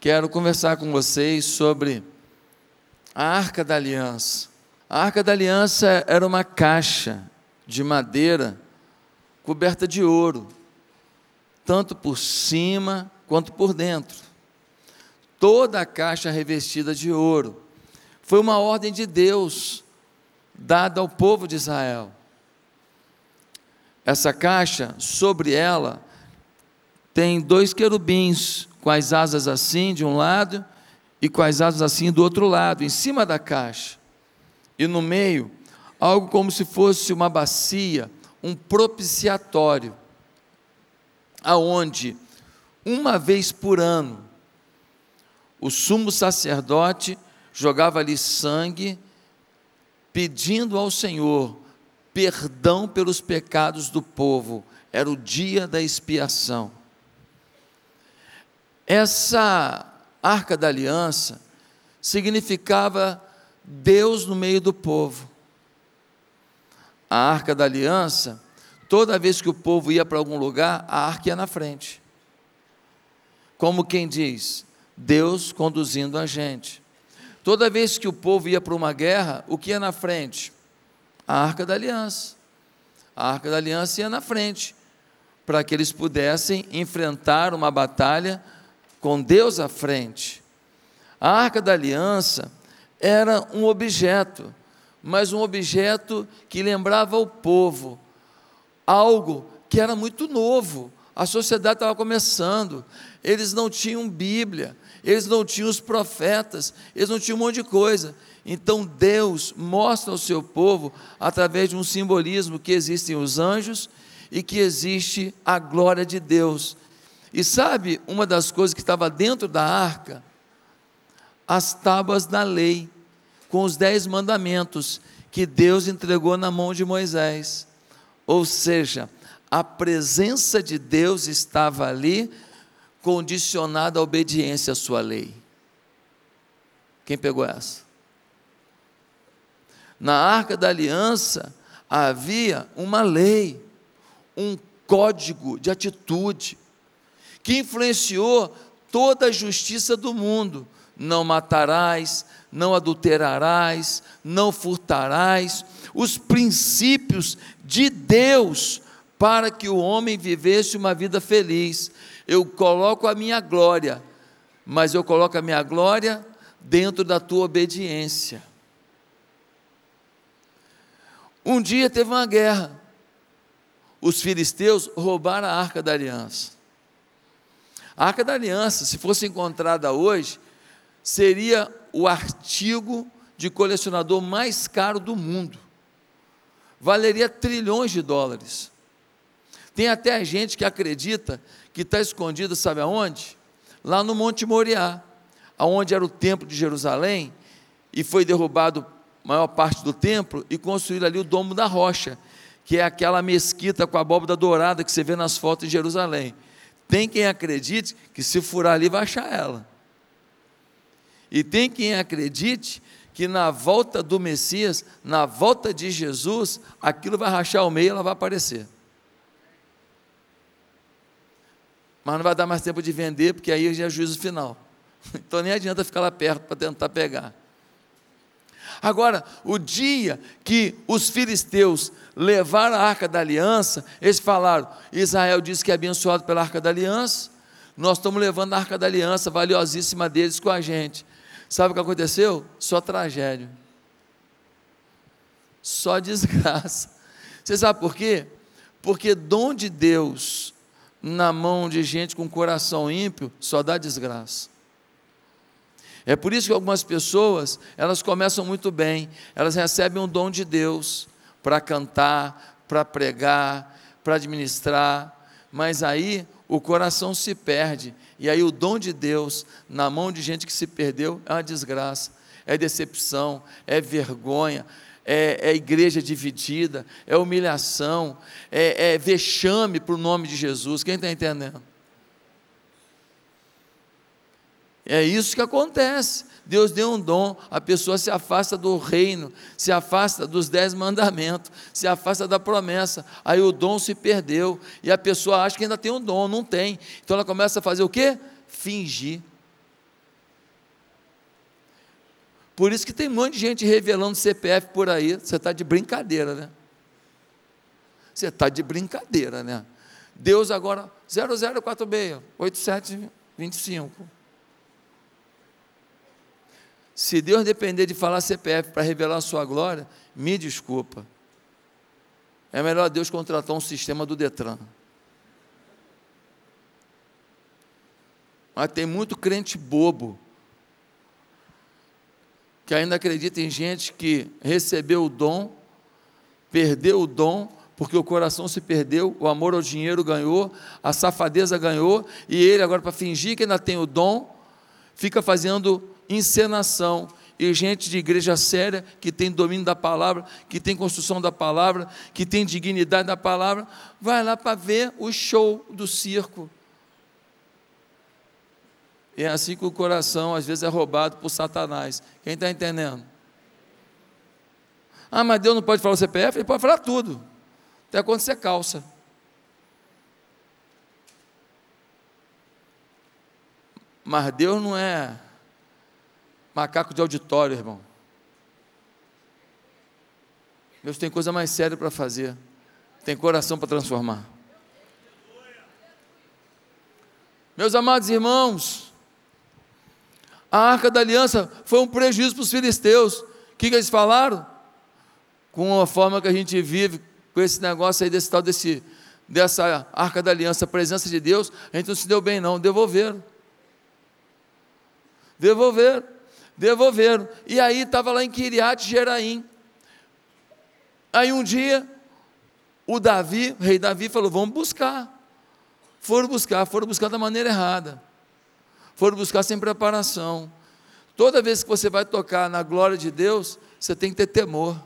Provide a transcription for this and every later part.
quero conversar com vocês sobre a Arca da Aliança. A Arca da Aliança era uma caixa de madeira coberta de ouro, tanto por cima quanto por dentro. Toda a caixa revestida de ouro. Foi uma ordem de Deus dada ao povo de Israel. Essa caixa, sobre ela, tem dois querubins com as asas assim de um lado e com as asas assim do outro lado, em cima da caixa. E no meio, algo como se fosse uma bacia, um propiciatório, aonde uma vez por ano o sumo sacerdote jogava ali sangue, pedindo ao Senhor perdão pelos pecados do povo. Era o dia da expiação. Essa arca da aliança significava Deus no meio do povo. A arca da aliança, toda vez que o povo ia para algum lugar, a arca ia na frente. Como quem diz, Deus conduzindo a gente. Toda vez que o povo ia para uma guerra, o que ia na frente? A arca da aliança. A arca da aliança ia na frente, para que eles pudessem enfrentar uma batalha com Deus à frente. A arca da aliança era um objeto, mas um objeto que lembrava o povo, algo que era muito novo. A sociedade estava começando, eles não tinham Bíblia, eles não tinham os profetas, eles não tinham um monte de coisa. Então Deus mostra ao seu povo, através de um simbolismo, que existem os anjos e que existe a glória de Deus. E sabe uma das coisas que estava dentro da arca? As tábuas da lei, com os dez mandamentos que Deus entregou na mão de Moisés. Ou seja, a presença de Deus estava ali, condicionada à obediência à sua lei. Quem pegou essa? Na arca da aliança havia uma lei, um código de atitude que influenciou toda a justiça do mundo. Não matarás, não adulterarás, não furtarás, os princípios de Deus para que o homem vivesse uma vida feliz. Eu coloco a minha glória, mas eu coloco a minha glória dentro da tua obediência. Um dia teve uma guerra. Os filisteus roubaram a arca da aliança. A Arca da Aliança, se fosse encontrada hoje, seria o artigo de colecionador mais caro do mundo. Valeria trilhões de dólares. Tem até gente que acredita que está escondido, sabe aonde? Lá no Monte Moriá, aonde era o templo de Jerusalém, e foi derrubado a maior parte do templo e construíram ali o Domo da Rocha, que é aquela mesquita com a abóbora dourada que você vê nas fotos de Jerusalém. Tem quem acredite que se furar ali vai achar ela. E tem quem acredite que na volta do Messias, na volta de Jesus, aquilo vai rachar o meio e ela vai aparecer. Mas não vai dar mais tempo de vender, porque aí já é juízo final. Então nem adianta ficar lá perto para tentar pegar. Agora, o dia que os filisteus levaram a arca da aliança, eles falaram: Israel disse que é abençoado pela arca da aliança, nós estamos levando a arca da aliança valiosíssima deles com a gente. Sabe o que aconteceu? Só tragédia. Só desgraça. Você sabe por quê? Porque dom de Deus na mão de gente com coração ímpio só dá desgraça. É por isso que algumas pessoas, elas começam muito bem, elas recebem um dom de Deus para cantar, para pregar, para administrar, mas aí o coração se perde, e aí o dom de Deus na mão de gente que se perdeu é uma desgraça, é decepção, é vergonha, é, é igreja dividida, é humilhação, é, é vexame para o nome de Jesus. Quem está entendendo? É isso que acontece. Deus deu um dom, a pessoa se afasta do reino, se afasta dos dez mandamentos, se afasta da promessa, aí o dom se perdeu, e a pessoa acha que ainda tem um dom, não tem. Então ela começa a fazer o quê? Fingir. Por isso que tem um monte de gente revelando CPF por aí. Você está de brincadeira, né? Você está de brincadeira, né? Deus agora 0046 8725. Se Deus depender de falar CPF para revelar a sua glória, me desculpa. É melhor Deus contratar um sistema do Detran. Mas tem muito crente bobo que ainda acredita em gente que recebeu o dom, perdeu o dom, porque o coração se perdeu, o amor ao dinheiro ganhou, a safadeza ganhou, e ele, agora, para fingir que ainda tem o dom, fica fazendo encenação. E gente de igreja séria, que tem domínio da palavra, que tem construção da palavra, que tem dignidade da palavra, vai lá para ver o show do circo. É assim que o coração às vezes é roubado por Satanás. Quem está entendendo? Ah, mas Deus não pode falar o CPF? Ele pode falar tudo. Até quando você calça. Mas Deus não é macaco de auditório, irmão. Deus tem coisa mais séria para fazer. Tem coração para transformar. Meus amados irmãos, a arca da aliança foi um prejuízo para os filisteus. O que, que eles falaram? Com a forma que a gente vive, com esse negócio aí, desse tal, desse, dessa arca da aliança, a presença de Deus, a gente não se deu bem, não. Devolveram. Devolveram. Devolveram. E aí estava lá em Kiriat Jeraim. Aí um dia, o Davi, o rei Davi, falou: vamos buscar. Foram buscar, foram buscar da maneira errada foram buscar sem preparação. Toda vez que você vai tocar na glória de Deus, você tem que ter temor.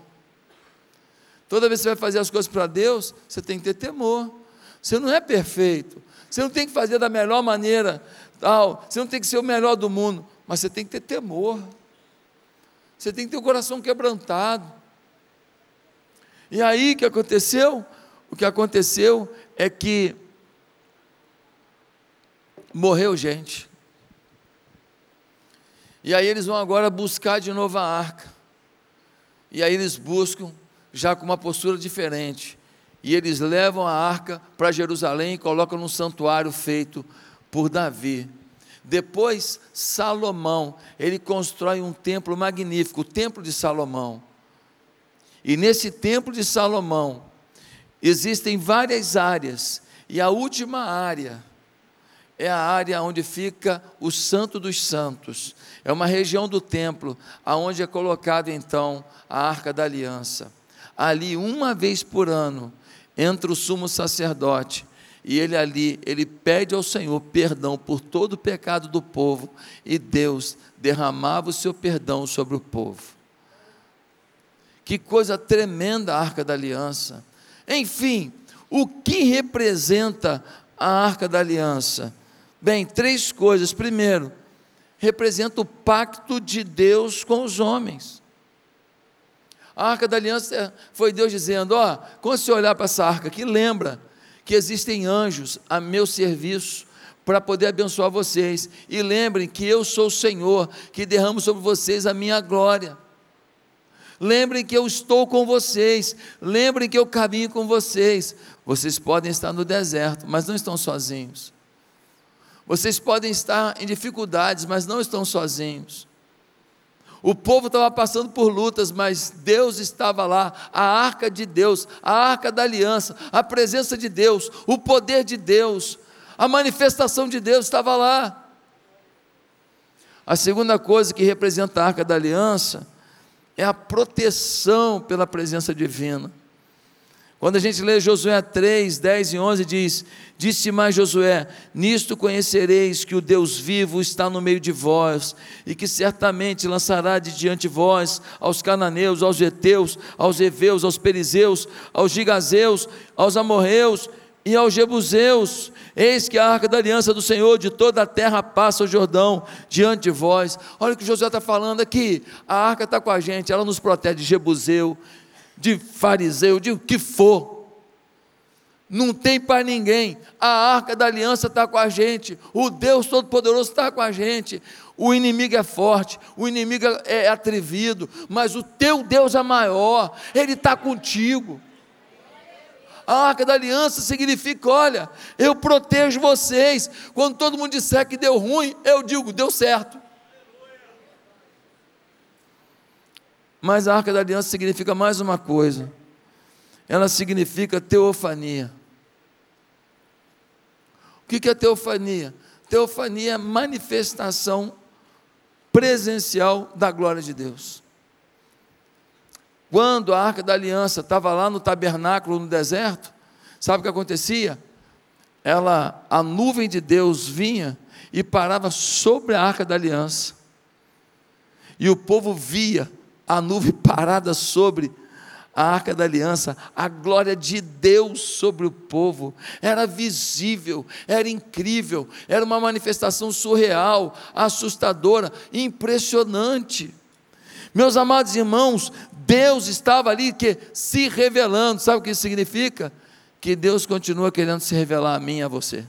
Toda vez que você vai fazer as coisas para Deus, você tem que ter temor. Você não é perfeito. Você não tem que fazer da melhor maneira, tal. Você não tem que ser o melhor do mundo, mas você tem que ter temor. Você tem que ter o coração quebrantado. E aí o que aconteceu? O que aconteceu é que morreu gente. E aí eles vão agora buscar de novo a arca. E aí eles buscam já com uma postura diferente. E eles levam a arca para Jerusalém e colocam num santuário feito por Davi. Depois, Salomão, ele constrói um templo magnífico, o Templo de Salomão. E nesse Templo de Salomão, existem várias áreas, e a última área é a área onde fica o Santo dos Santos. É uma região do templo, aonde é colocado então a Arca da Aliança. Ali, uma vez por ano, entra o sumo sacerdote e ele ali, ele pede ao Senhor perdão por todo o pecado do povo e Deus derramava o seu perdão sobre o povo. Que coisa tremenda a Arca da Aliança. Enfim, o que representa a Arca da Aliança? Bem, três coisas. Primeiro, representa o pacto de Deus com os homens. A arca da aliança foi Deus dizendo: Ó, quando você olhar para essa arca aqui, lembra que existem anjos a meu serviço para poder abençoar vocês. E lembrem que eu sou o Senhor que derramo sobre vocês a minha glória. Lembrem que eu estou com vocês. Lembrem que eu caminho com vocês. Vocês podem estar no deserto, mas não estão sozinhos. Vocês podem estar em dificuldades, mas não estão sozinhos. O povo estava passando por lutas, mas Deus estava lá, a arca de Deus, a arca da aliança, a presença de Deus, o poder de Deus, a manifestação de Deus estava lá. A segunda coisa que representa a arca da aliança é a proteção pela presença divina. Quando a gente lê Josué 3, 10 e 11, diz: Disse mais Josué: Nisto conhecereis que o Deus vivo está no meio de vós, e que certamente lançará de diante vós aos cananeus, aos heteus, aos heveus, aos perizeus, aos gigazeus, aos amorreus e aos jebuseus. Eis que a arca da aliança do Senhor de toda a terra passa o Jordão diante de vós. Olha o que Josué está falando aqui: a arca está com a gente, ela nos protege de jebuseu, de fariseu, de o que for. não tem para ninguém. A arca da aliança está com a gente, o Deus Todo-Poderoso está com a gente. O inimigo é forte, o inimigo é atrevido, mas o teu Deus é maior, ele está contigo. A arca da aliança significa: olha, eu protejo vocês. Quando todo mundo disser que deu ruim, eu digo, deu certo. Mas a arca da aliança significa mais uma coisa. Ela significa teofania. O que é teofania? Teofania é manifestação presencial da glória de Deus. Quando a arca da aliança estava lá no tabernáculo no deserto, sabe o que acontecia? Ela, a nuvem de Deus vinha e parava sobre a arca da aliança. E o povo via a nuvem parada sobre a arca da aliança, a glória de Deus sobre o povo, era visível, era incrível, era uma manifestação surreal, assustadora, impressionante. Meus amados irmãos, Deus estava ali que se revelando, sabe o que isso significa? Que Deus continua querendo se revelar a mim e a você.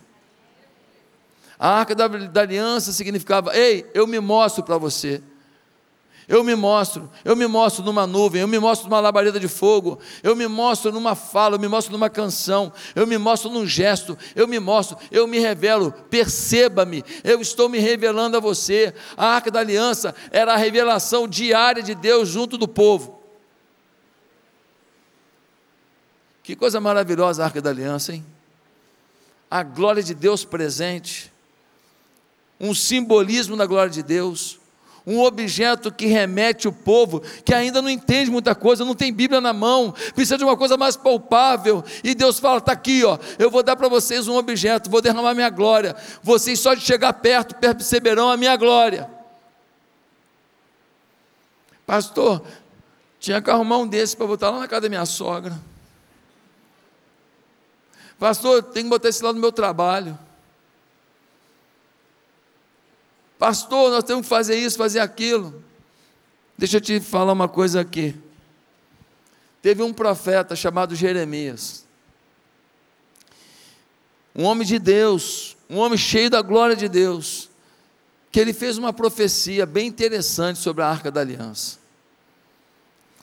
A arca da, da aliança significava: ei, eu me mostro para você. Eu me mostro, eu me mostro numa nuvem, eu me mostro numa labareda de fogo, eu me mostro numa fala, eu me mostro numa canção, eu me mostro num gesto, eu me mostro, eu me revelo, perceba-me, eu estou me revelando a você. A arca da aliança era a revelação diária de Deus junto do povo. Que coisa maravilhosa a arca da aliança, hein? A glória de Deus presente, um simbolismo da glória de Deus um objeto que remete o povo que ainda não entende muita coisa, não tem Bíblia na mão, precisa de uma coisa mais palpável. E Deus fala: está aqui, ó, eu vou dar para vocês um objeto, vou derramar minha glória. Vocês só de chegar perto perceberão a minha glória. Pastor, tinha que arrumar um desse para botar lá na casa da minha sogra. Pastor, tem que botar esse lá no meu trabalho. Pastor, nós temos que fazer isso, fazer aquilo. Deixa eu te falar uma coisa aqui. Teve um profeta chamado Jeremias. Um homem de Deus, um homem cheio da glória de Deus, que ele fez uma profecia bem interessante sobre a arca da aliança.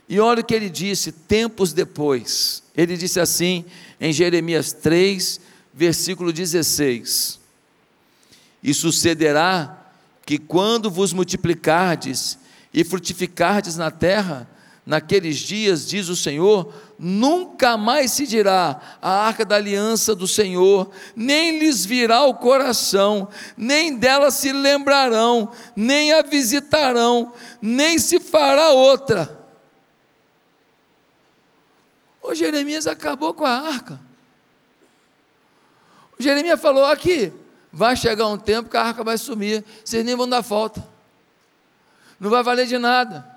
E olha o que ele disse tempos depois. Ele disse assim em Jeremias 3, versículo 16: E sucederá que quando vos multiplicardes e frutificardes na terra, naqueles dias, diz o Senhor, nunca mais se dirá a arca da aliança do Senhor, nem lhes virá o coração, nem dela se lembrarão, nem a visitarão, nem se fará outra. O Jeremias acabou com a arca. O Jeremias falou aqui, vai chegar um tempo que a arca vai sumir, vocês nem vão dar falta, não vai valer de nada.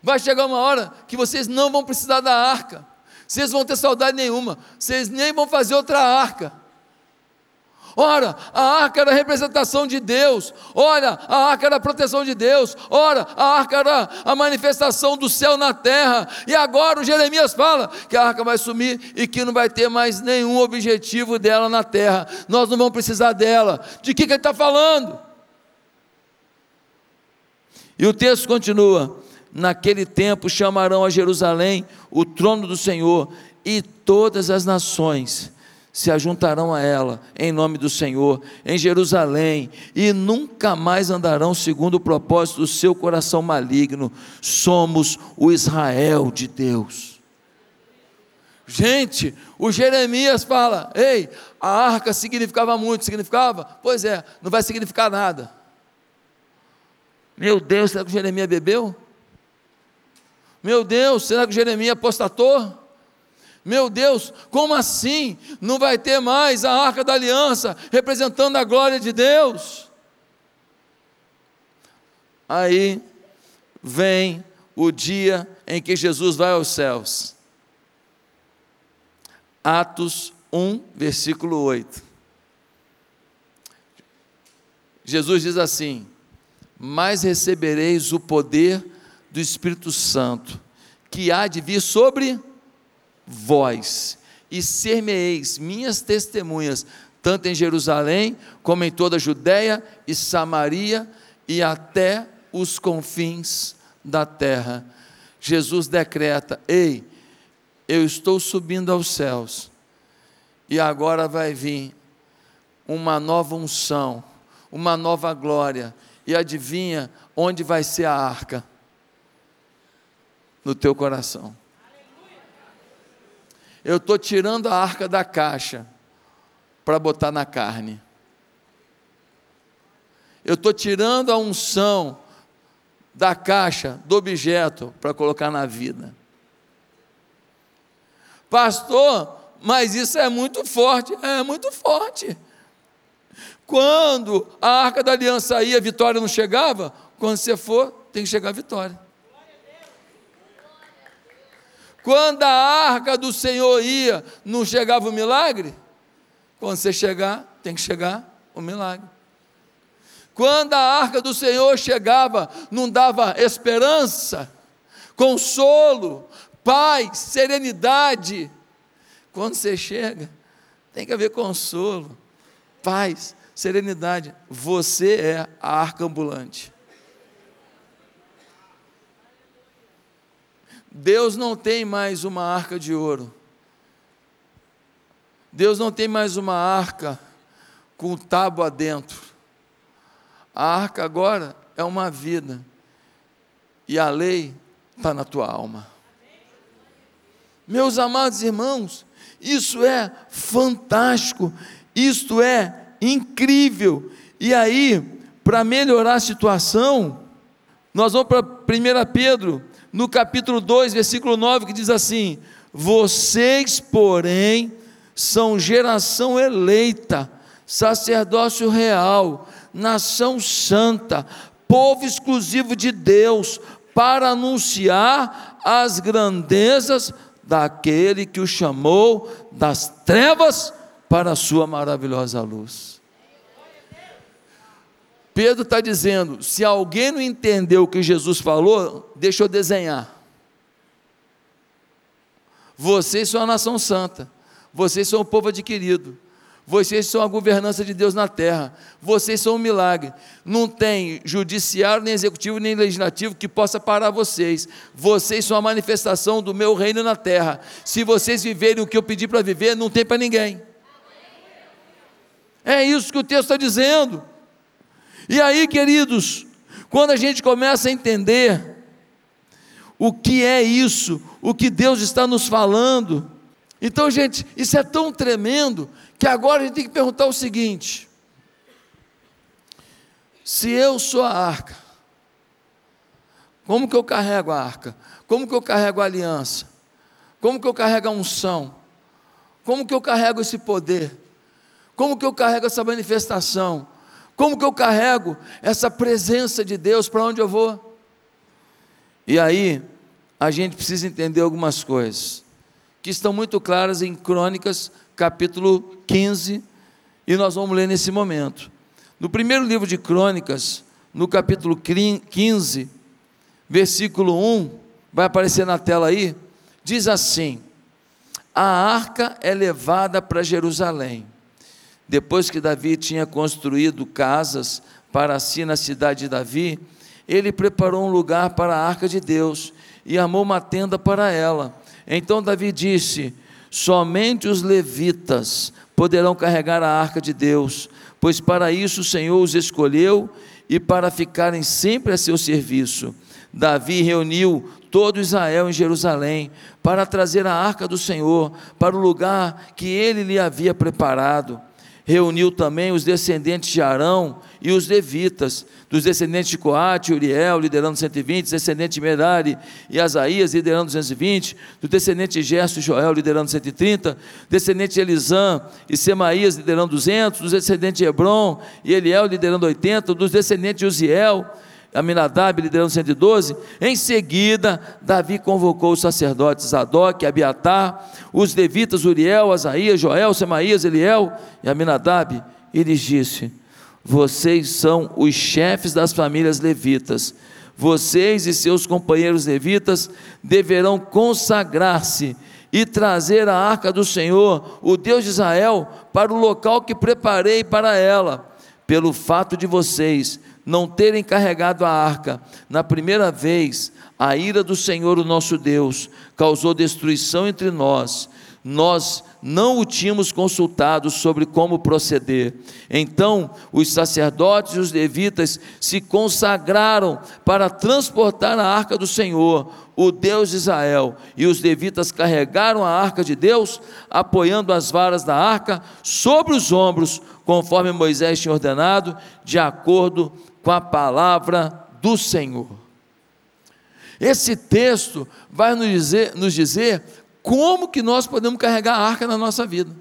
Vai chegar uma hora que vocês não vão precisar da arca, vocês vão ter saudade nenhuma, vocês nem vão fazer outra arca. Ora, a arca era a representação de Deus. Ora, a arca era a proteção de Deus. Ora, a arca era a manifestação do céu na terra. E agora o Jeremias fala que a arca vai sumir e que não vai ter mais nenhum objetivo dela na terra. Nós não vamos precisar dela. De que, que ele está falando? E o texto continua: Naquele tempo chamarão a Jerusalém o trono do Senhor, e todas as nações se ajuntarão a ela em nome do Senhor, em Jerusalém, e nunca mais andarão segundo o propósito do seu coração maligno. Somos o Israel de Deus. Gente, o Jeremias fala: ei, a arca significava muito, significava? Pois é, não vai significar nada. Meu Deus, será que o Jeremias bebeu? Meu Deus, será que o Jeremias apostatou? Meu Deus, como assim? Não vai ter mais a arca da aliança representando a glória de Deus? Aí vem o dia em que Jesus vai aos céus. Atos 1, versículo 8. Jesus diz assim: Mas recebereis o poder do Espírito Santo, que há de vir sobre vós, e ser-me-eis minhas testemunhas, tanto em Jerusalém, como em toda a Judéia e Samaria e até os confins da terra. Jesus decreta: Ei, eu estou subindo aos céus, e agora vai vir uma nova unção, uma nova glória, e adivinha onde vai ser a arca? No teu coração. Eu estou tirando a arca da caixa para botar na carne. Eu estou tirando a unção da caixa, do objeto, para colocar na vida. Pastor, mas isso é muito forte. É muito forte. Quando a arca da aliança ia, a vitória não chegava. Quando você for, tem que chegar a vitória. Quando a arca do Senhor ia, não chegava o milagre? Quando você chegar, tem que chegar o milagre. Quando a arca do Senhor chegava, não dava esperança, consolo, paz, serenidade. Quando você chega, tem que haver consolo, paz, serenidade. Você é a arca ambulante. Deus não tem mais uma arca de ouro. Deus não tem mais uma arca com tábua dentro. A arca agora é uma vida. E a lei está na tua alma. Meus amados irmãos, isso é fantástico, isto é incrível. E aí, para melhorar a situação, nós vamos para 1 Pedro, no capítulo 2, versículo 9, que diz assim: Vocês, porém, são geração eleita, sacerdócio real, nação santa, povo exclusivo de Deus, para anunciar as grandezas daquele que o chamou das trevas para a sua maravilhosa luz. Pedro está dizendo: se alguém não entendeu o que Jesus falou, deixa eu desenhar. Vocês são a nação santa, vocês são o povo adquirido, vocês são a governança de Deus na terra, vocês são um milagre. Não tem judiciário, nem executivo, nem legislativo que possa parar vocês. Vocês são a manifestação do meu reino na terra. Se vocês viverem o que eu pedi para viver, não tem para ninguém. É isso que o texto está dizendo. E aí, queridos, quando a gente começa a entender o que é isso, o que Deus está nos falando, então, gente, isso é tão tremendo que agora a gente tem que perguntar o seguinte: se eu sou a arca, como que eu carrego a arca? Como que eu carrego a aliança? Como que eu carrego a unção? Como que eu carrego esse poder? Como que eu carrego essa manifestação? Como que eu carrego essa presença de Deus para onde eu vou? E aí, a gente precisa entender algumas coisas que estão muito claras em Crônicas, capítulo 15, e nós vamos ler nesse momento. No primeiro livro de Crônicas, no capítulo 15, versículo 1, vai aparecer na tela aí, diz assim: A arca é levada para Jerusalém depois que Davi tinha construído casas para si na cidade de Davi, ele preparou um lugar para a arca de Deus e armou uma tenda para ela. Então Davi disse: Somente os levitas poderão carregar a arca de Deus, pois para isso o Senhor os escolheu e para ficarem sempre a seu serviço. Davi reuniu todo Israel em Jerusalém para trazer a arca do Senhor para o lugar que ele lhe havia preparado reuniu também os descendentes de Arão e os levitas, dos descendentes de Coate, Uriel, liderando 120, descendentes de Merari e Asaías, liderando 220, do descendente de Gerson e Joel, liderando 130, descendente de Elisã e Semaías, liderando 200, dos descendentes de Hebron e Eliel, liderando 80, dos descendentes de Uziel, Aminadab liderando 112. Em seguida, Davi convocou os sacerdotes Zadok, Abiatar, os levitas Uriel, Asaías, Joel, Semaías, Eliel e Aminadab, e lhes disse: Vocês são os chefes das famílias levitas. Vocês e seus companheiros levitas deverão consagrar-se e trazer a arca do Senhor, o Deus de Israel, para o local que preparei para ela, pelo fato de vocês não terem carregado a arca na primeira vez, a ira do Senhor, o nosso Deus, causou destruição entre nós. Nós não o tínhamos consultado sobre como proceder. Então, os sacerdotes e os levitas se consagraram para transportar a arca do Senhor, o Deus de Israel, e os levitas carregaram a arca de Deus, apoiando as varas da arca sobre os ombros, conforme Moisés tinha ordenado, de acordo com a palavra do Senhor. Esse texto vai nos dizer, nos dizer como que nós podemos carregar a arca na nossa vida.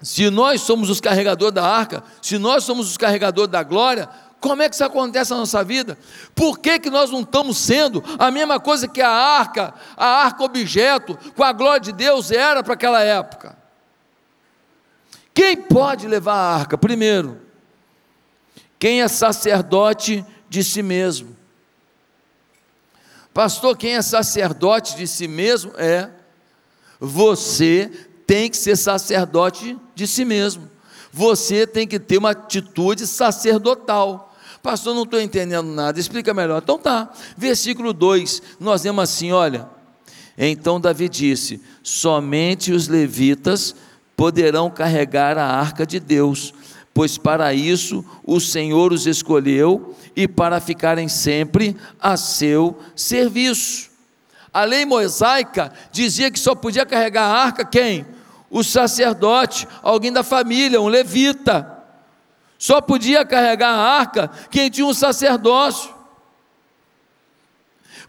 Se nós somos os carregadores da arca, se nós somos os carregadores da glória, como é que isso acontece na nossa vida? Por que, que nós não estamos sendo a mesma coisa que a arca, a arca objeto, com a glória de Deus era para aquela época? Quem pode levar a arca? Primeiro, quem é sacerdote de si mesmo. Pastor, quem é sacerdote de si mesmo é você tem que ser sacerdote de si mesmo. Você tem que ter uma atitude sacerdotal. Pastor, não estou entendendo nada, explica melhor. Então tá, versículo 2, nós vemos assim: olha. Então Davi disse: somente os levitas poderão carregar a arca de Deus, pois para isso o Senhor os escolheu e para ficarem sempre a seu serviço. A lei mosaica dizia que só podia carregar a arca quem? O sacerdote, alguém da família, um levita. Só podia carregar a arca quem tinha um sacerdócio.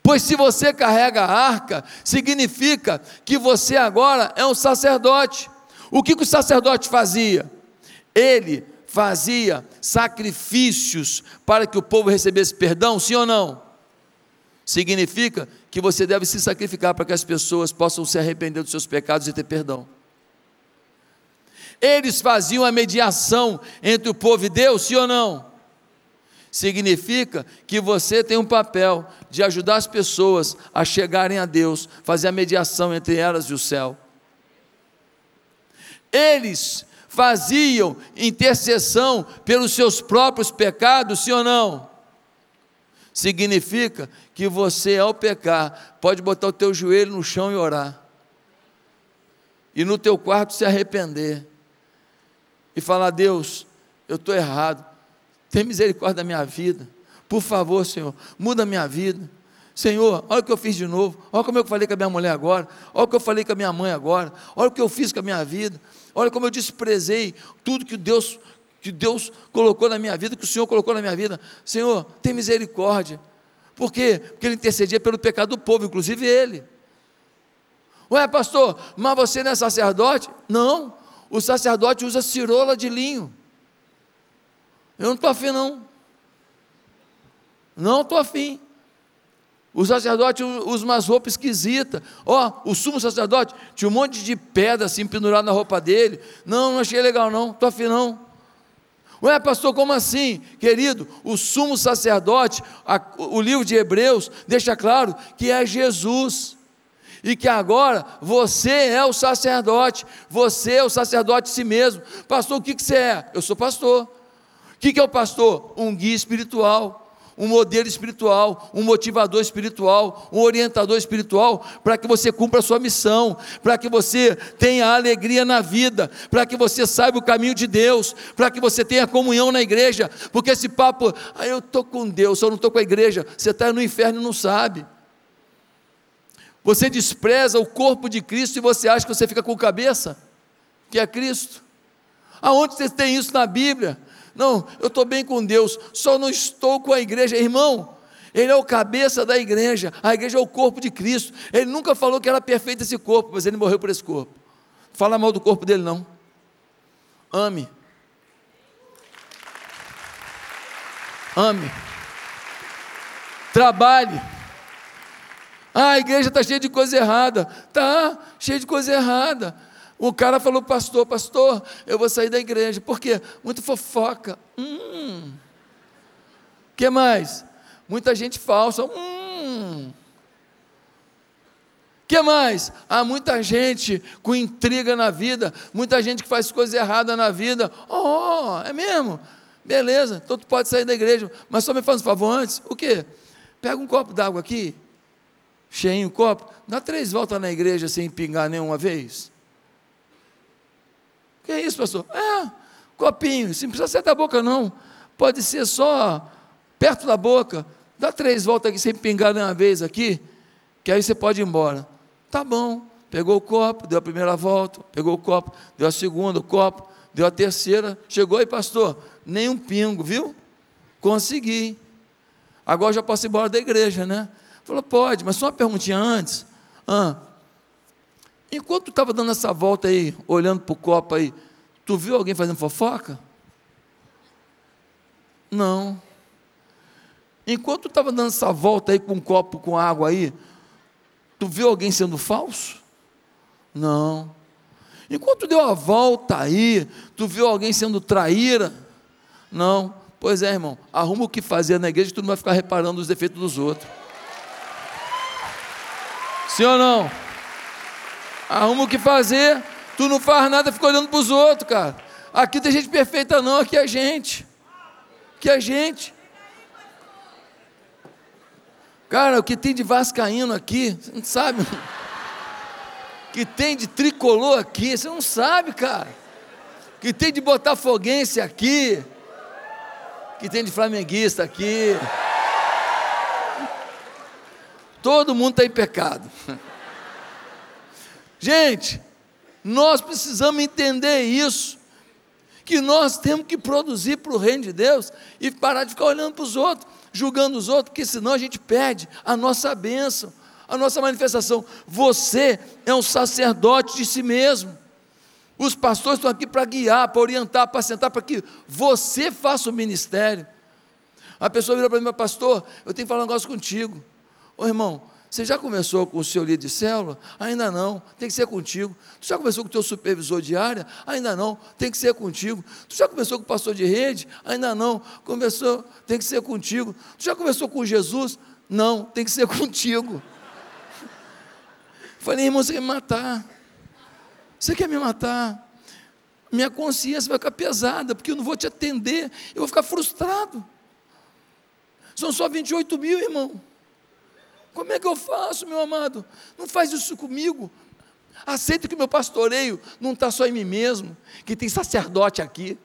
Pois se você carrega a arca, significa que você agora é um sacerdote. O que, que o sacerdote fazia? Ele fazia sacrifícios para que o povo recebesse perdão, sim ou não? Significa que você deve se sacrificar para que as pessoas possam se arrepender dos seus pecados e ter perdão. Eles faziam a mediação entre o povo e Deus, sim ou não? Significa que você tem um papel de ajudar as pessoas a chegarem a Deus, fazer a mediação entre elas e o céu. Eles faziam intercessão pelos seus próprios pecados, sim ou não? Significa que você, ao pecar, pode botar o teu joelho no chão e orar. E no teu quarto se arrepender. E falar: Deus, eu estou errado, tem misericórdia da minha vida, por favor, Senhor, muda a minha vida. Senhor, olha o que eu fiz de novo, olha como eu falei com a minha mulher agora, olha o que eu falei com a minha mãe agora, olha o que eu fiz com a minha vida, olha como eu desprezei tudo que Deus, que Deus colocou na minha vida, que o Senhor colocou na minha vida. Senhor, tem misericórdia. Por quê? Porque ele intercedia pelo pecado do povo, inclusive ele. Ué, pastor, mas você não é sacerdote? Não, o sacerdote usa cirola de linho. Eu não estou afim, não. Não estou afim. O sacerdote usa umas roupas esquisitas. Ó, oh, o sumo sacerdote tinha um monte de pedra assim pendurada na roupa dele. Não, não achei legal, não. Estou afim, não. Ué, pastor, como assim? Querido, o sumo sacerdote, a, o livro de Hebreus deixa claro que é Jesus e que agora você é o sacerdote, você é o sacerdote de si mesmo. Pastor, o que, que você é? Eu sou pastor. O que, que é o pastor? Um guia espiritual um modelo espiritual, um motivador espiritual, um orientador espiritual, para que você cumpra a sua missão, para que você tenha alegria na vida, para que você saiba o caminho de Deus, para que você tenha comunhão na igreja, porque esse papo, ah, eu estou com Deus, eu não estou com a igreja, você está no inferno e não sabe. Você despreza o corpo de Cristo e você acha que você fica com cabeça, que é Cristo. Aonde você tem isso na Bíblia? Não, eu estou bem com Deus, só não estou com a igreja. Irmão, ele é o cabeça da igreja, a igreja é o corpo de Cristo. Ele nunca falou que era perfeito esse corpo, mas ele morreu por esse corpo. Fala mal do corpo dele, não. Ame. Ame. Trabalhe ah, a igreja está cheia de coisa errada. Tá, cheia de coisa errada. O cara falou, pastor, pastor, eu vou sair da igreja. Por quê? Muito fofoca. Hum. que mais? Muita gente falsa. Hum. que mais? Há muita gente com intriga na vida, muita gente que faz coisa errada na vida. Oh, é mesmo? Beleza, então tu pode sair da igreja, mas só me faz um favor antes. O quê? Pega um copo d'água aqui, cheinho o copo, dá três voltas na igreja sem pingar nenhuma vez. Que é isso, pastor? É, copinho, não precisa ser da boca não, pode ser só perto da boca, dá três voltas aqui sem pingar nenhuma vez aqui, que aí você pode ir embora. Tá bom, pegou o copo, deu a primeira volta, pegou o copo, deu a segunda, o copo, deu a terceira, chegou aí, pastor, nem um pingo, viu? Consegui. Agora já posso ir embora da igreja, né? Falou, pode, mas só uma perguntinha antes. Ah, enquanto tu estava dando essa volta aí, olhando para o copo aí, tu viu alguém fazendo fofoca? Não. Enquanto tu estava dando essa volta aí com um copo com água aí, Tu viu alguém sendo falso? Não. Enquanto deu a volta aí, tu viu alguém sendo traíra? Não. Pois é, irmão, arruma o que fazer na igreja, tu não vai ficar reparando os defeitos dos outros. Sim ou não? Arruma o que fazer, tu não faz nada, fica olhando para os outros, cara. Aqui tem gente perfeita, não, aqui é gente. Aqui é gente. Cara, o que tem de vascaíno aqui, você não sabe. O que tem de tricolor aqui, você não sabe, cara. O que tem de botafoguense aqui. O que tem de flamenguista aqui. Todo mundo está em pecado. Gente, nós precisamos entender isso. Que nós temos que produzir para o reino de Deus e parar de ficar olhando para os outros julgando os outros, porque senão a gente perde a nossa bênção, a nossa manifestação. Você é um sacerdote de si mesmo. Os pastores estão aqui para guiar, para orientar, para sentar, para que você faça o ministério. A pessoa vira para mim, pastor, eu tenho que falar um negócio contigo. Ô irmão, você já conversou com o seu líder de célula? Ainda não, tem que ser contigo. Tu já conversou com o teu supervisor de área? Ainda não, tem que ser contigo. Tu já conversou com o pastor de rede? Ainda não, conversou, tem que ser contigo. Tu já conversou com Jesus? Não, tem que ser contigo. Falei, irmão, você quer me matar. Você quer me matar. Minha consciência vai ficar pesada, porque eu não vou te atender, eu vou ficar frustrado. São só 28 mil, irmão. Como é que eu faço, meu amado? Não faz isso comigo. Aceita que meu pastoreio não está só em mim mesmo, que tem sacerdote aqui,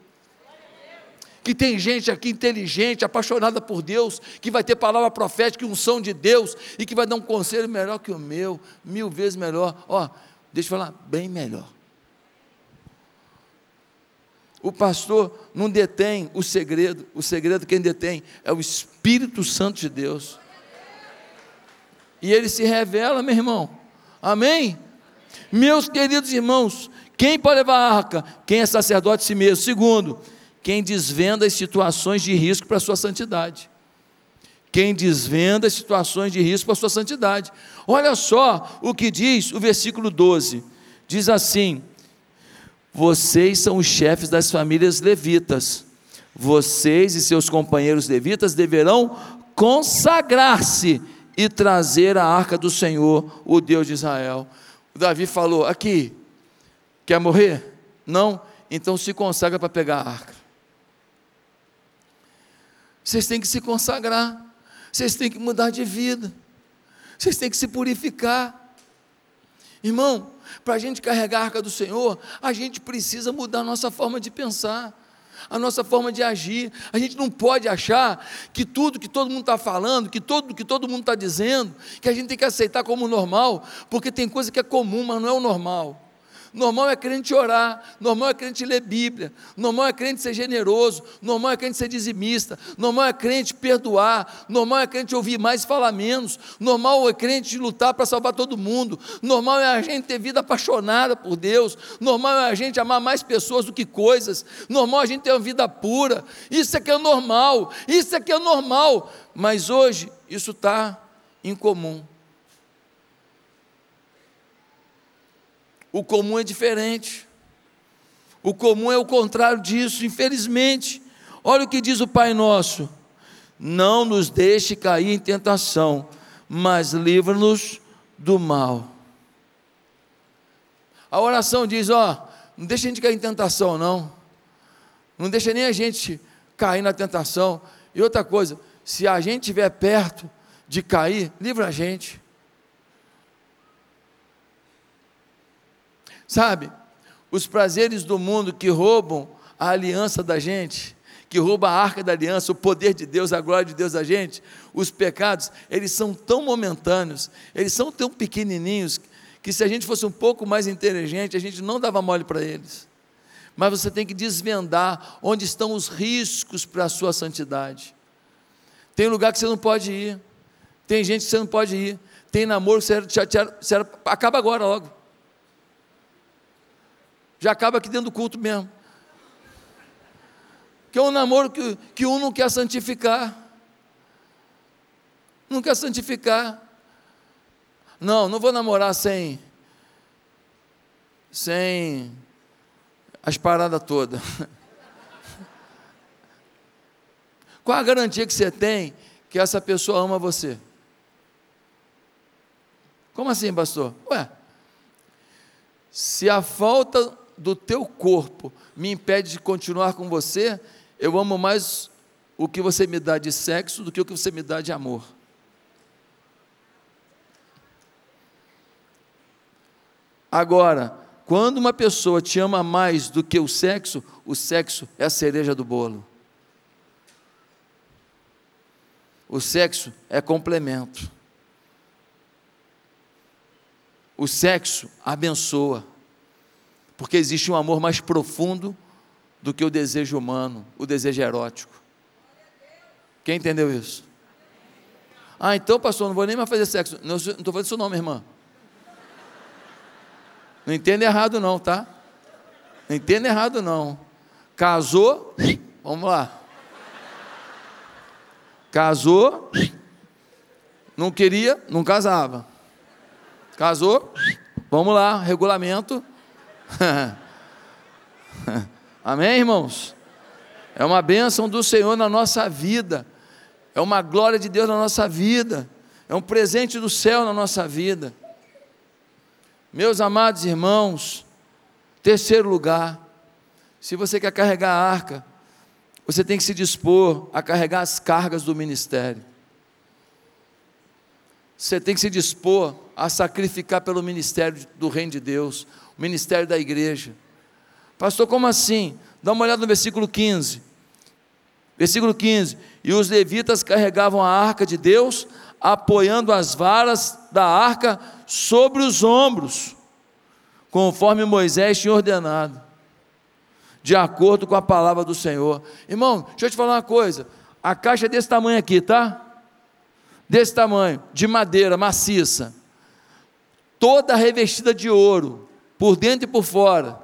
que tem gente aqui inteligente, apaixonada por Deus, que vai ter palavra profética e unção de Deus, e que vai dar um conselho melhor que o meu, mil vezes melhor. Ó, deixa eu falar, bem melhor. O pastor não detém o segredo, o segredo quem detém é o Espírito Santo de Deus e ele se revela, meu irmão. Amém? Meus queridos irmãos, quem pode levar a arca? Quem é sacerdote si mesmo. Segundo, quem desvenda as situações de risco para a sua santidade. Quem desvenda as situações de risco para a sua santidade. Olha só o que diz o versículo 12: diz assim: Vocês são os chefes das famílias levitas. Vocês e seus companheiros levitas deverão consagrar-se e trazer a arca do Senhor, o Deus de Israel. Davi falou: Aqui, quer morrer? Não? Então se consagra para pegar a arca. Vocês têm que se consagrar, vocês têm que mudar de vida, vocês têm que se purificar. Irmão, para a gente carregar a arca do Senhor, a gente precisa mudar nossa forma de pensar a nossa forma de agir. A gente não pode achar que tudo que todo mundo está falando, que tudo que todo mundo está dizendo, que a gente tem que aceitar como normal, porque tem coisa que é comum, mas não é o normal. Normal é crente orar, normal é crente ler Bíblia, normal é crente ser generoso, normal é crente ser dizimista, normal é crente perdoar, normal é crente ouvir mais e falar menos, normal é crente lutar para salvar todo mundo, normal é a gente ter vida apaixonada por Deus, normal é a gente amar mais pessoas do que coisas, normal é a gente ter uma vida pura, isso é que é normal, isso é que é normal, mas hoje isso está incomum. O comum é diferente. O comum é o contrário disso, infelizmente. Olha o que diz o Pai Nosso: Não nos deixe cair em tentação, mas livra-nos do mal. A oração diz: ó, não deixa a gente cair em tentação, não. Não deixa nem a gente cair na tentação. E outra coisa, se a gente estiver perto de cair, livra a gente. Sabe, os prazeres do mundo que roubam a aliança da gente, que roubam a arca da aliança, o poder de Deus, a glória de Deus da gente, os pecados, eles são tão momentâneos, eles são tão pequenininhos, que se a gente fosse um pouco mais inteligente, a gente não dava mole para eles. Mas você tem que desvendar onde estão os riscos para a sua santidade. Tem lugar que você não pode ir, tem gente que você não pode ir, tem namoro que você, você acaba agora logo. Já acaba aqui dentro do culto mesmo. Que é um namoro que, que um não quer santificar. Não quer santificar. Não, não vou namorar sem. Sem as paradas todas. Qual a garantia que você tem que essa pessoa ama você? Como assim, pastor? Ué, se a falta do teu corpo me impede de continuar com você, eu amo mais o que você me dá de sexo do que o que você me dá de amor. Agora, quando uma pessoa te ama mais do que o sexo, o sexo é a cereja do bolo. O sexo é complemento. O sexo abençoa porque existe um amor mais profundo do que o desejo humano, o desejo erótico. Quem entendeu isso? Ah, então, pastor, não vou nem mais fazer sexo. Não estou isso não, minha irmã. Não entenda errado não, tá? Não entenda errado não. Casou, vamos lá. Casou, não queria, não casava. Casou, vamos lá, regulamento, Amém, irmãos? É uma bênção do Senhor na nossa vida, é uma glória de Deus na nossa vida, é um presente do céu na nossa vida. Meus amados irmãos, terceiro lugar, se você quer carregar a arca, você tem que se dispor a carregar as cargas do ministério. Você tem que se dispor a sacrificar pelo ministério do Reino de Deus ministério da igreja. Pastor, como assim? Dá uma olhada no versículo 15. Versículo 15: E os levitas carregavam a arca de Deus, apoiando as varas da arca sobre os ombros, conforme Moisés tinha ordenado, de acordo com a palavra do Senhor. Irmão, deixa eu te falar uma coisa: a caixa é desse tamanho aqui, tá? Desse tamanho, de madeira maciça, toda revestida de ouro, por dentro e por fora.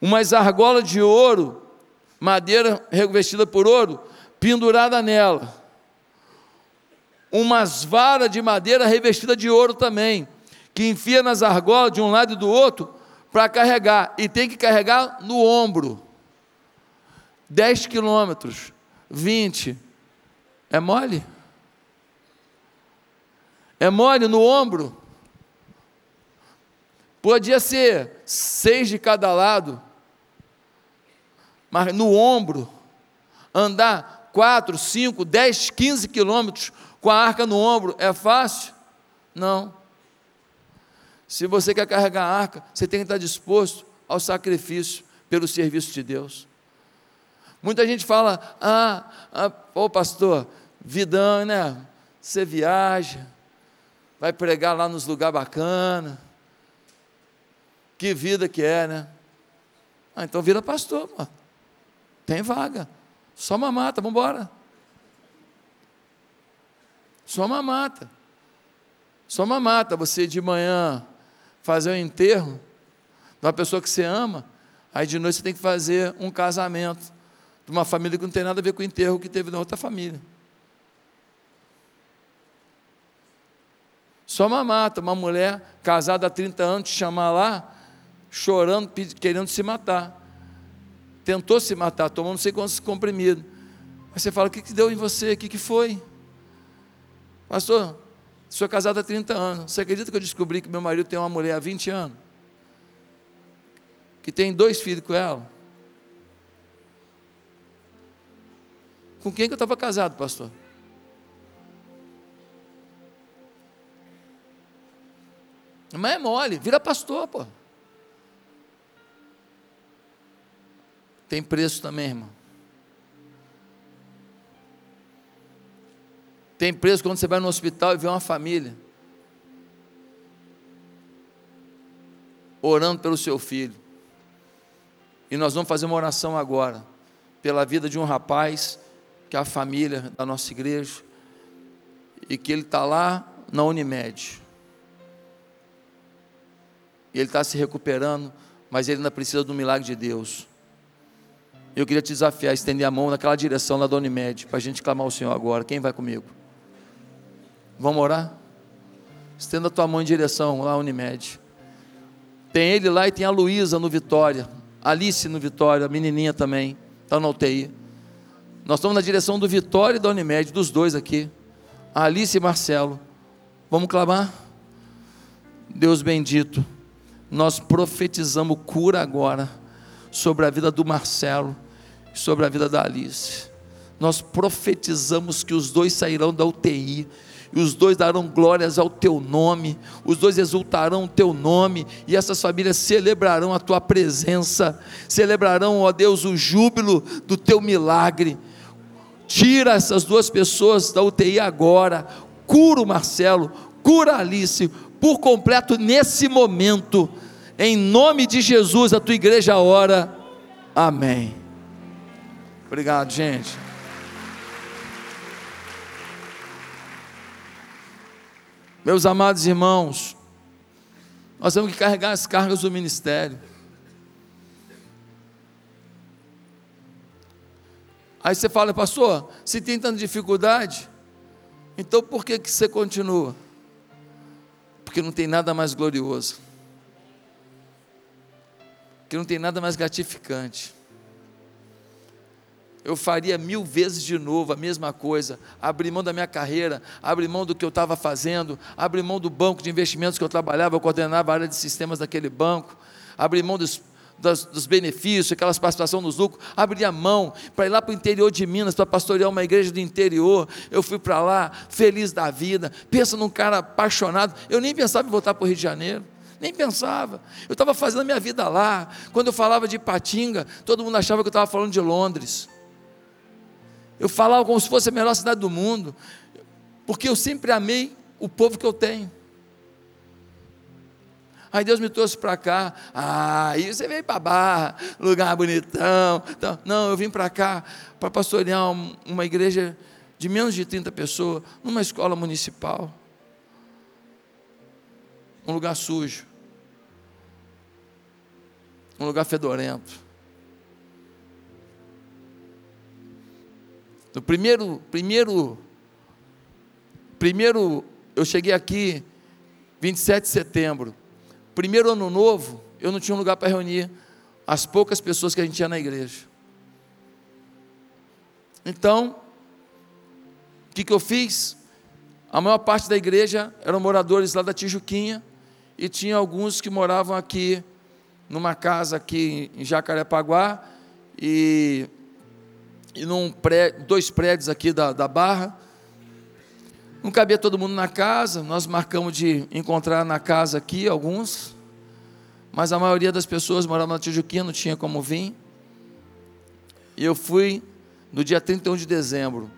Umas argolas de ouro, madeira revestida por ouro, pendurada nela. Umas varas de madeira revestida de ouro também, que enfia nas argolas de um lado e do outro para carregar, e tem que carregar no ombro. 10 quilômetros, 20. É mole? É mole no ombro? Podia ser seis de cada lado, mas no ombro, andar quatro, cinco, dez, quinze quilômetros com a arca no ombro é fácil? Não. Se você quer carregar a arca, você tem que estar disposto ao sacrifício pelo serviço de Deus. Muita gente fala, ah, ah ô pastor, vidão, né? Você viaja, vai pregar lá nos lugares bacanas que vida que é, né? Ah, então vira pastor, mano. Tem vaga. Só mamata, vamos embora. Só mamata. Só mamata. Você de manhã fazer um enterro de uma pessoa que você ama, aí de noite você tem que fazer um casamento de uma família que não tem nada a ver com o enterro que teve na outra família. Só mamata, uma mulher casada há 30 anos te chamar lá, chorando, querendo se matar. Tentou se matar, tomou não sei quantos comprimidos. Aí você fala: o que, que deu em você? O que, que foi? Pastor, sou casado há 30 anos. Você acredita que eu descobri que meu marido tem uma mulher há 20 anos? que tem dois filhos com ela. Com quem que eu estava casado, pastor? Mas é mole, vira pastor, pô. Tem preço também, irmão. Tem preço quando você vai no hospital e vê uma família orando pelo seu filho. E nós vamos fazer uma oração agora pela vida de um rapaz que é a família da nossa igreja e que ele está lá na Unimed. E ele está se recuperando, mas ele ainda precisa do milagre de Deus. Eu queria te desafiar a estender a mão naquela direção lá da Unimed, para a gente clamar ao Senhor agora. Quem vai comigo? Vamos orar? Estenda a tua mão em direção lá à Unimed. Tem ele lá e tem a Luísa no Vitória. Alice no Vitória, a menininha também, está na UTI. Nós estamos na direção do Vitória e da Unimed, dos dois aqui. Alice e Marcelo. Vamos clamar? Deus bendito, nós profetizamos cura agora sobre a vida do Marcelo sobre a vida da Alice. Nós profetizamos que os dois sairão da UTI, e os dois darão glórias ao teu nome, os dois exultarão o teu nome, e essas famílias celebrarão a tua presença, celebrarão, ó Deus, o júbilo do teu milagre. Tira essas duas pessoas da UTI agora, cura o Marcelo, cura a Alice, por completo nesse momento, em nome de Jesus, a tua igreja ora, amém. Obrigado, gente. Meus amados irmãos, nós temos que carregar as cargas do ministério. Aí você fala, pastor, se tem tanta dificuldade, então por que, que você continua? Porque não tem nada mais glorioso, porque não tem nada mais gratificante eu faria mil vezes de novo a mesma coisa, abrir mão da minha carreira, abrir mão do que eu estava fazendo, abrir mão do banco de investimentos que eu trabalhava, eu coordenava a área de sistemas daquele banco, abrir mão dos, dos, benefícios, aquelas participações nos lucros, abrir a mão para ir lá para o interior de Minas, para pastorear uma igreja do interior, eu fui para lá, feliz da vida, pensa num cara apaixonado, eu nem pensava em voltar para o Rio de Janeiro, nem pensava. Eu estava fazendo a minha vida lá. Quando eu falava de Patinga, todo mundo achava que eu estava falando de Londres. Eu falava como se fosse a melhor cidade do mundo, porque eu sempre amei o povo que eu tenho. Aí Deus me trouxe para cá. Ah, aí você veio para Barra, lugar bonitão. Então, não, eu vim para cá para pastorear uma igreja de menos de 30 pessoas, numa escola municipal. Um lugar sujo. Um lugar fedorento. No primeiro, primeiro, primeiro, eu cheguei aqui 27 de setembro. Primeiro ano novo, eu não tinha um lugar para reunir as poucas pessoas que a gente tinha na igreja. Então, o que, que eu fiz? A maior parte da igreja eram moradores lá da Tijuquinha e tinha alguns que moravam aqui numa casa aqui em Jacarepaguá e e num dois prédios aqui da, da Barra. Não cabia todo mundo na casa, nós marcamos de encontrar na casa aqui alguns, mas a maioria das pessoas moravam na Tijuquinha, não tinha como vir. E eu fui no dia 31 de dezembro,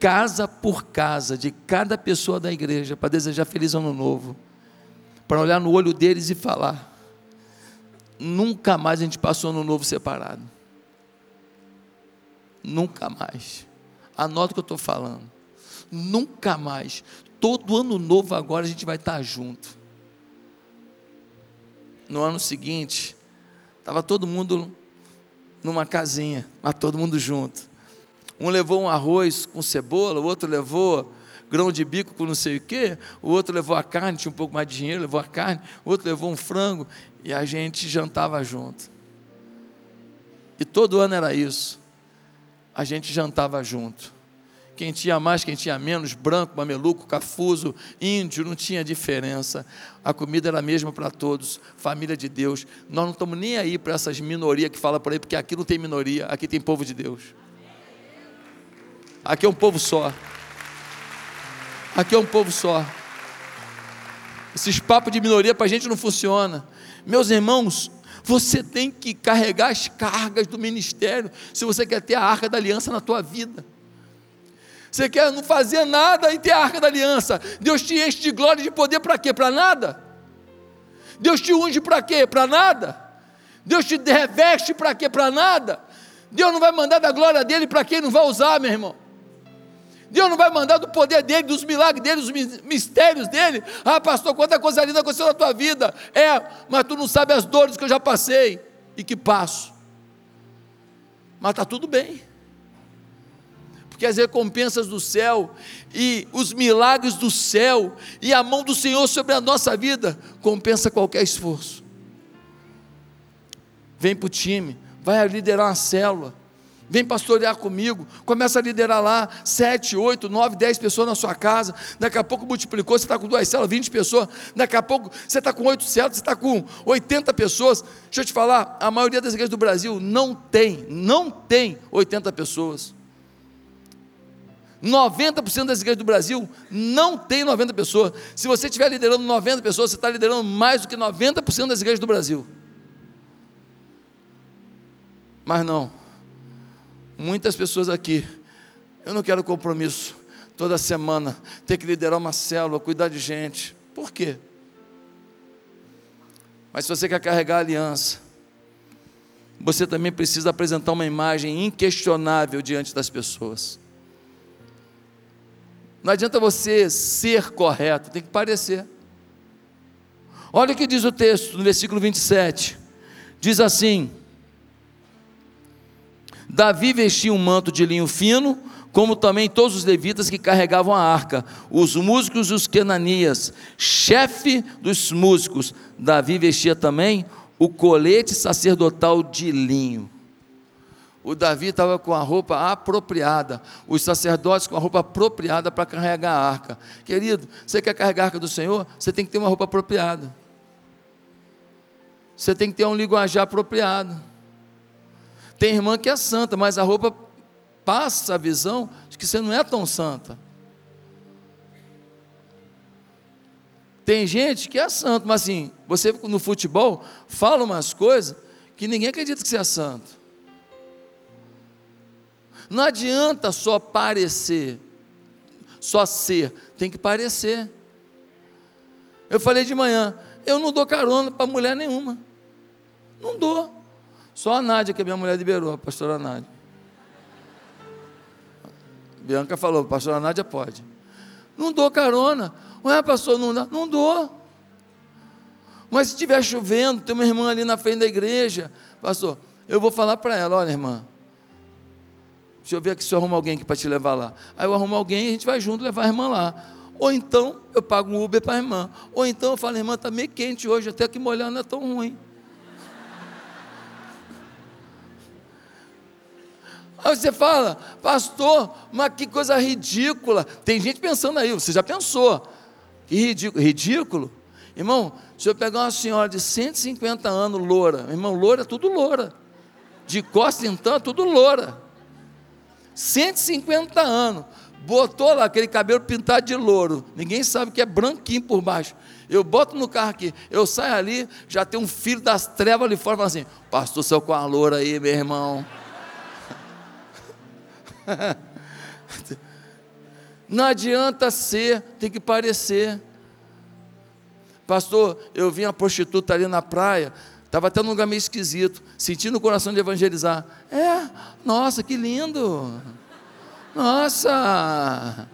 casa por casa de cada pessoa da igreja, para desejar feliz ano novo, para olhar no olho deles e falar: nunca mais a gente passou ano novo separado. Nunca mais. Anota o que eu estou falando. Nunca mais. Todo ano novo agora a gente vai estar junto. No ano seguinte, estava todo mundo numa casinha, mas todo mundo junto. Um levou um arroz com cebola, o outro levou grão de bico com não sei o quê, o outro levou a carne, tinha um pouco mais de dinheiro, levou a carne, o outro levou um frango, e a gente jantava junto. E todo ano era isso a gente jantava junto. Quem tinha mais, quem tinha menos, branco, mameluco, cafuso, índio, não tinha diferença. A comida era a mesma para todos, família de Deus. Nós não estamos nem aí para essas minorias que falam por aí, porque aqui não tem minoria, aqui tem povo de Deus. Aqui é um povo só. Aqui é um povo só. Esses papos de minoria para a gente não funciona. Meus irmãos, você tem que carregar as cargas do ministério se você quer ter a arca da aliança na tua vida. Você quer não fazer nada e ter a arca da aliança. Deus te enche de glória e de poder para quê? Para nada. Deus te unge para quê? Para nada. Deus te reveste para quê? Para nada. Deus não vai mandar da glória dele para quem não vai usar, meu irmão. Deus não vai mandar do poder dele, dos milagres dele, dos mistérios dele. Ah, pastor, quanta coisa linda aconteceu na tua vida. É, mas tu não sabe as dores que eu já passei e que passo. Mas está tudo bem porque as recompensas do céu e os milagres do céu e a mão do Senhor sobre a nossa vida compensa qualquer esforço. Vem para o time, vai liderar uma célula, vem pastorear comigo, começa a liderar lá, sete, oito, nove, dez pessoas na sua casa, daqui a pouco multiplicou, você está com duas células, vinte pessoas, daqui a pouco você está com oito células, você está com oitenta pessoas, deixa eu te falar, a maioria das igrejas do Brasil não tem, não tem oitenta pessoas, 90% das igrejas do Brasil não tem 90 pessoas. Se você estiver liderando 90 pessoas, você está liderando mais do que 90% das igrejas do Brasil. Mas não. Muitas pessoas aqui, eu não quero compromisso toda semana, ter que liderar uma célula, cuidar de gente. Por quê? Mas se você quer carregar a aliança, você também precisa apresentar uma imagem inquestionável diante das pessoas. Não adianta você ser correto, tem que parecer. Olha o que diz o texto no versículo 27. Diz assim: Davi vestia um manto de linho fino, como também todos os levitas que carregavam a arca, os músicos e os quenanias, chefe dos músicos. Davi vestia também o colete sacerdotal de linho o Davi estava com a roupa apropriada, os sacerdotes com a roupa apropriada para carregar a arca. Querido, você quer carregar a arca do Senhor? Você tem que ter uma roupa apropriada. Você tem que ter um linguajar apropriado. Tem irmã que é santa, mas a roupa passa a visão de que você não é tão santa. Tem gente que é santo, mas assim, você no futebol fala umas coisas que ninguém acredita que você é santo. Não adianta só parecer, só ser, tem que parecer. Eu falei de manhã, eu não dou carona para mulher nenhuma. Não dou. Só a Nádia, que a minha mulher liberou, a pastora Nádia. Bianca falou, pastora Nádia pode. Não dou carona. Ué, pastor, não dá? Não dou. Mas se estiver chovendo, tem uma irmã ali na frente da igreja, pastor, eu vou falar para ela, olha irmã, Deixa eu ver aqui se eu arrumo alguém aqui para te levar lá. Aí eu arrumo alguém e a gente vai junto levar a irmã lá. Ou então eu pago um Uber para a irmã. Ou então eu falo, irmã, está meio quente hoje, até que molhar não é tão ruim. Aí você fala, pastor, mas que coisa ridícula. Tem gente pensando aí, você já pensou. Que ridículo. Ridículo? Irmão, se eu pegar uma senhora de 150 anos, loura, irmão, loura é tudo loura. De costa então, é tudo loura. 150 anos, botou lá aquele cabelo pintado de louro, ninguém sabe que é branquinho por baixo. Eu boto no carro aqui, eu saio ali, já tem um filho das trevas ali fora, fala assim: Pastor, seu com a loura aí, meu irmão. Não adianta ser, tem que parecer. Pastor, eu vi uma prostituta ali na praia, Estava até num lugar meio esquisito, sentindo o coração de evangelizar. É, nossa, que lindo! Nossa!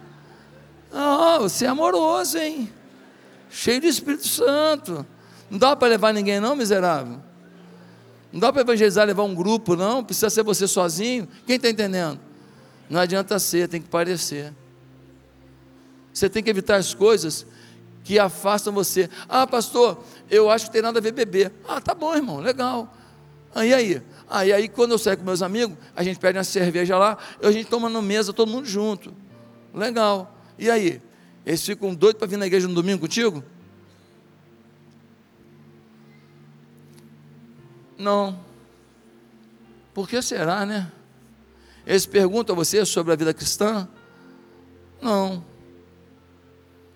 Oh, você é amoroso, hein? Cheio do Espírito Santo. Não dá para levar ninguém, não, miserável? Não dá para evangelizar, levar um grupo, não? Precisa ser você sozinho? Quem está entendendo? Não adianta ser, tem que parecer. Você tem que evitar as coisas que afastam você. Ah, pastor, eu acho que tem nada a ver beber. Ah, tá bom, irmão, legal. Aí aí, aí, aí quando eu saio com meus amigos, a gente pede uma cerveja lá, a gente toma na mesa todo mundo junto. Legal. E aí? Eles ficam doidos para vir na igreja no domingo contigo? Não. Por que será, né? Eles perguntam a você sobre a vida cristã? Não.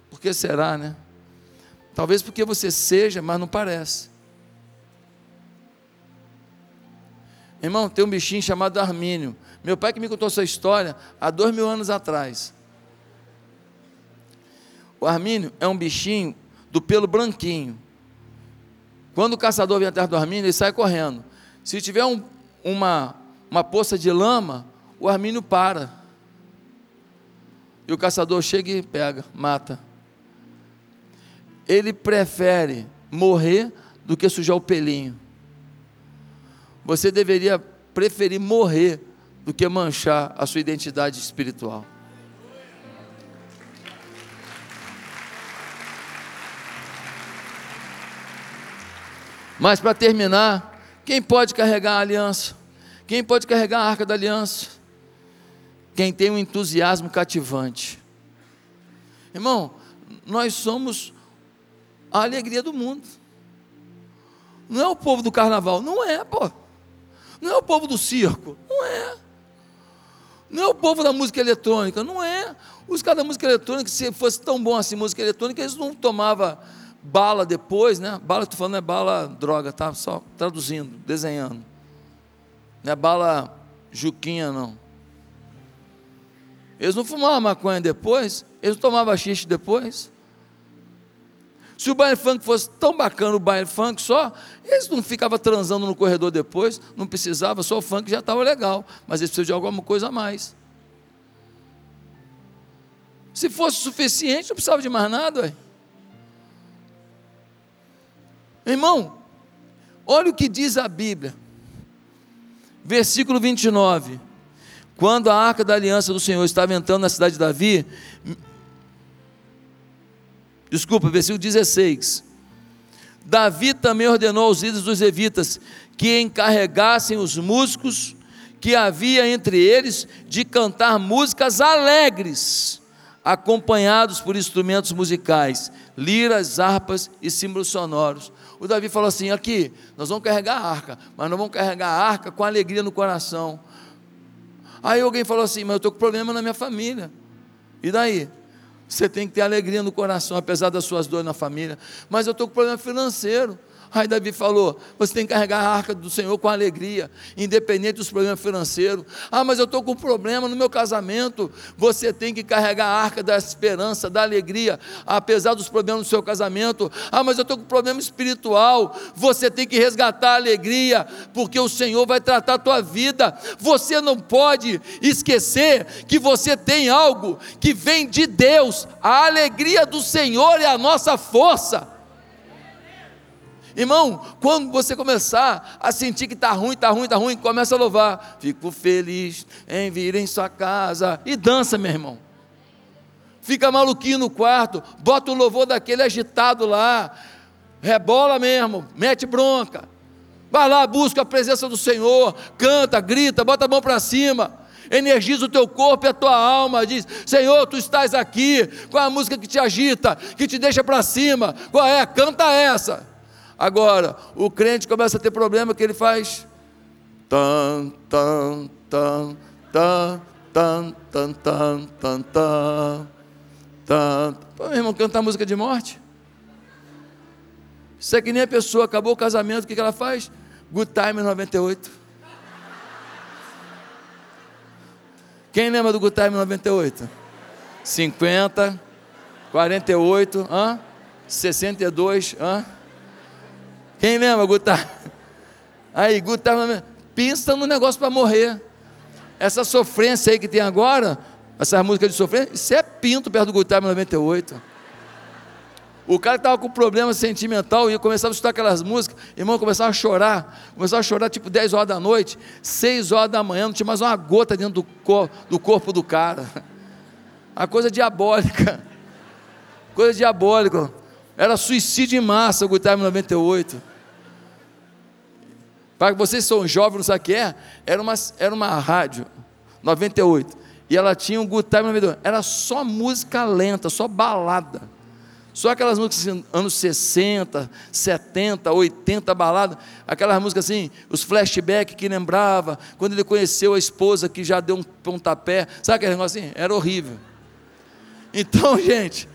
Por que será, né? Talvez porque você seja, mas não parece. Irmão, tem um bichinho chamado Armínio. Meu pai que me contou essa história há dois mil anos atrás. O Armínio é um bichinho do pelo branquinho. Quando o caçador vem atrás do Armínio, ele sai correndo. Se tiver um, uma, uma poça de lama, o Armínio para. E o caçador chega e pega, mata. Ele prefere morrer do que sujar o pelinho. Você deveria preferir morrer do que manchar a sua identidade espiritual. Mas para terminar, quem pode carregar a aliança? Quem pode carregar a arca da aliança? Quem tem um entusiasmo cativante. Irmão, nós somos a alegria do mundo. Não é o povo do carnaval, não é, pô. Não é o povo do circo, não é. Não é o povo da música eletrônica, não é. Os caras da música eletrônica, se fosse tão bom assim música eletrônica, eles não tomavam bala depois, né? Bala, estou falando, é bala droga, tá? Só traduzindo, desenhando. Não é bala juquinha, não. Eles não fumavam maconha depois, eles não tomavam xixi depois. Se o baile funk fosse tão bacana, o baile funk só, eles não ficavam transando no corredor depois, não precisava, só o funk já estava legal, mas eles precisam de alguma coisa a mais. Se fosse suficiente, não precisava de mais nada. Ué. Irmão, olha o que diz a Bíblia, versículo 29. Quando a arca da aliança do Senhor estava entrando na cidade de Davi, desculpa, versículo 16. Davi também ordenou aos líderes dos levitas que encarregassem os músicos que havia entre eles de cantar músicas alegres, acompanhados por instrumentos musicais, liras, harpas e símbolos sonoros. O Davi falou assim: aqui, nós vamos carregar a arca, mas nós vamos carregar a arca com alegria no coração. Aí alguém falou assim: mas eu estou com problema na minha família. E daí? Você tem que ter alegria no coração, apesar das suas dores na família. Mas eu estou com problema financeiro. Aí Davi falou: você tem que carregar a arca do Senhor com alegria, independente dos problemas financeiros. Ah, mas eu estou com um problema no meu casamento. Você tem que carregar a arca da esperança, da alegria, apesar dos problemas do seu casamento. Ah, mas eu estou com um problema espiritual. Você tem que resgatar a alegria, porque o Senhor vai tratar a tua vida. Você não pode esquecer que você tem algo que vem de Deus. A alegria do Senhor é a nossa força. Irmão, quando você começar a sentir que está ruim, está ruim, está ruim, começa a louvar. Fico feliz em vir em sua casa. E dança, meu irmão. Fica maluquinho no quarto, bota o louvor daquele agitado lá, rebola mesmo, mete bronca. Vai lá, busca a presença do Senhor, canta, grita, bota a mão para cima energiza o teu corpo e a tua alma, diz: Senhor, tu estás aqui. Qual é a música que te agita, que te deixa para cima? Qual é? Canta essa. Agora, o crente começa a ter problema que ele faz tan tan tan tan tan tan tan tan tan tan. Pô, meu irmão, cantar música de morte? Isso é que nem a pessoa acabou o casamento, o que ela faz? Good Time 98. Quem lembra do Good Time 98? 50, 48, hã? 62, hã? Quem lembra, Gutar? Aí, Gutar, pensa no negócio para morrer. Essa sofrência aí que tem agora, essa música de sofrência, isso é pinto perto do Gutar 98. O cara estava com problema sentimental e começava a escutar aquelas músicas, irmão, começava a chorar, começava a chorar tipo 10 horas da noite, 6 horas da manhã, não tinha mais uma gota dentro do, cor, do corpo do cara. A coisa diabólica. Coisa diabólica. Era suicídio em massa o Time 98. Para vocês que são jovens, não sabem o que é? Era uma, era uma rádio, 98. E ela tinha um good time no meio. Era só música lenta, só balada. Só aquelas músicas assim, anos 60, 70, 80, balada, aquelas músicas assim, os flashbacks que lembrava, quando ele conheceu a esposa que já deu um pontapé, sabe aquele negócio assim? Era horrível. Então, gente,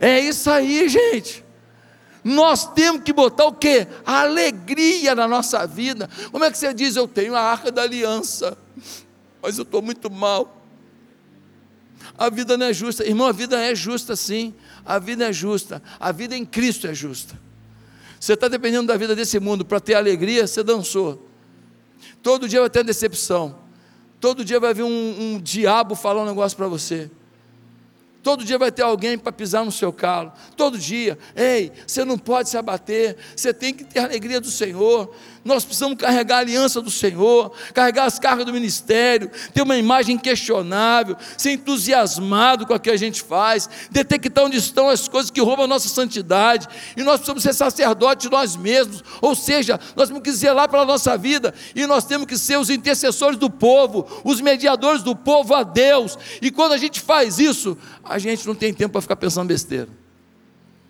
é isso aí, gente. Nós temos que botar o quê? A alegria na nossa vida. Como é que você diz? Eu tenho a arca da aliança, mas eu estou muito mal. A vida não é justa. Irmão, a vida é justa sim. A vida é justa. A vida em Cristo é justa. Você está dependendo da vida desse mundo para ter alegria, você dançou. Todo dia vai ter decepção. Todo dia vai vir um, um diabo falar um negócio para você. Todo dia vai ter alguém para pisar no seu calo. Todo dia. Ei, você não pode se abater. Você tem que ter a alegria do Senhor. Nós precisamos carregar a aliança do Senhor, carregar as cargas do ministério, ter uma imagem questionável, ser entusiasmado com o que a gente faz, detectar onde estão as coisas que roubam a nossa santidade. E nós precisamos ser sacerdotes nós mesmos. Ou seja, nós temos que zelar pela nossa vida e nós temos que ser os intercessores do povo, os mediadores do povo a Deus. E quando a gente faz isso, a gente não tem tempo para ficar pensando besteira.